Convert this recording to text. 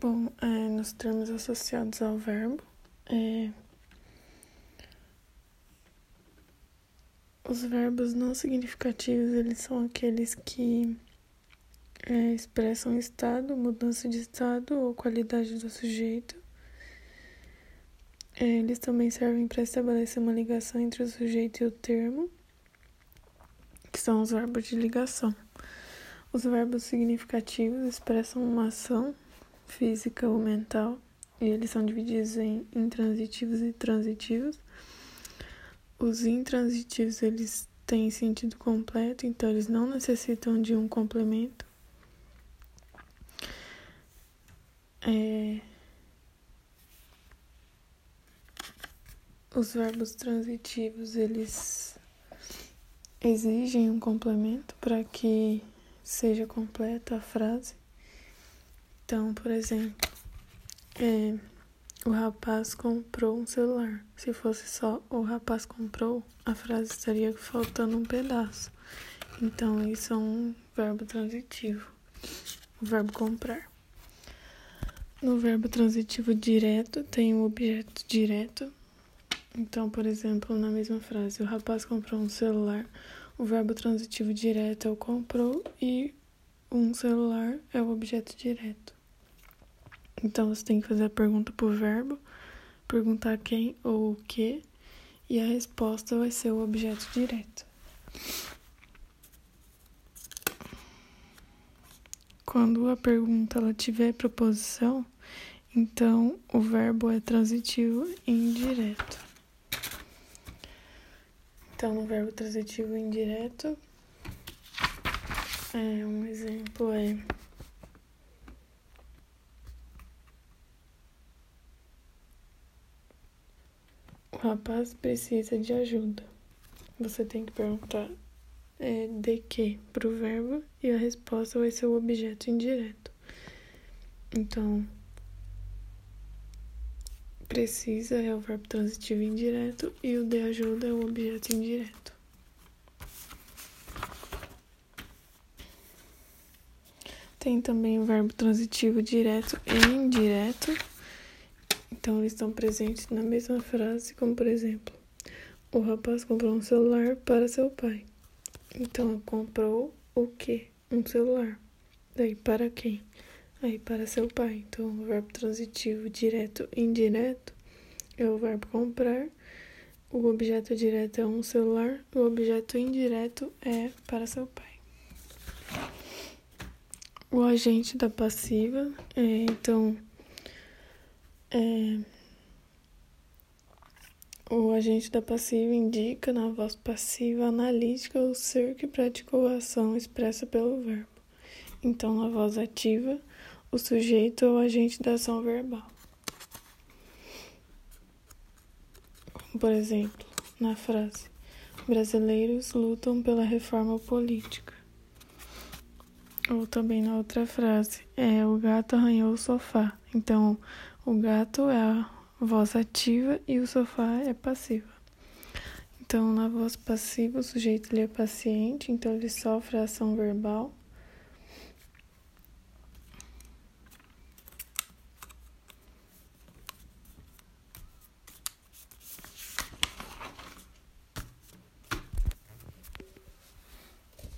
Bom, é, nos termos associados ao verbo, é, os verbos não significativos eles são aqueles que é, expressam estado, mudança de estado ou qualidade do sujeito. É, eles também servem para estabelecer uma ligação entre o sujeito e o termo, que são os verbos de ligação. Os verbos significativos expressam uma ação física ou mental, e eles são divididos em intransitivos e transitivos. Os intransitivos, eles têm sentido completo, então eles não necessitam de um complemento. É... Os verbos transitivos, eles exigem um complemento para que seja completa a frase. Então, por exemplo, é, o rapaz comprou um celular. Se fosse só o rapaz comprou, a frase estaria faltando um pedaço. Então, isso é um verbo transitivo. O verbo comprar. No verbo transitivo direto, tem o objeto direto. Então, por exemplo, na mesma frase, o rapaz comprou um celular. O verbo transitivo direto é o comprou e um celular é o objeto direto. Então você tem que fazer a pergunta por verbo, perguntar quem ou o que, e a resposta vai ser o objeto direto. Quando a pergunta ela tiver proposição, então o verbo é transitivo e indireto. Então, no verbo transitivo indireto, é, um exemplo é O rapaz precisa de ajuda. Você tem que perguntar é, de que para o verbo e a resposta vai ser o objeto indireto. Então, precisa é o verbo transitivo indireto e o de ajuda é o objeto indireto. Tem também o verbo transitivo direto e indireto então, estão presentes na mesma frase, como por exemplo, o rapaz comprou um celular para seu pai. Então, comprou o quê? Um celular. Daí, para quem? Aí, para seu pai. Então, o verbo transitivo direto e indireto é o verbo comprar. O objeto direto é um celular. O objeto indireto é para seu pai. O agente da passiva, é, então é, o agente da passiva indica na voz passiva analítica o ser que praticou a ação expressa pelo verbo. Então, na voz ativa, o sujeito é o agente da ação verbal. Por exemplo, na frase: Brasileiros lutam pela reforma política. Ou também na outra frase: é, O gato arranhou o sofá. Então, o gato é a voz ativa e o sofá é passiva. Então, na voz passiva, o sujeito ele é paciente, então ele sofre a ação verbal.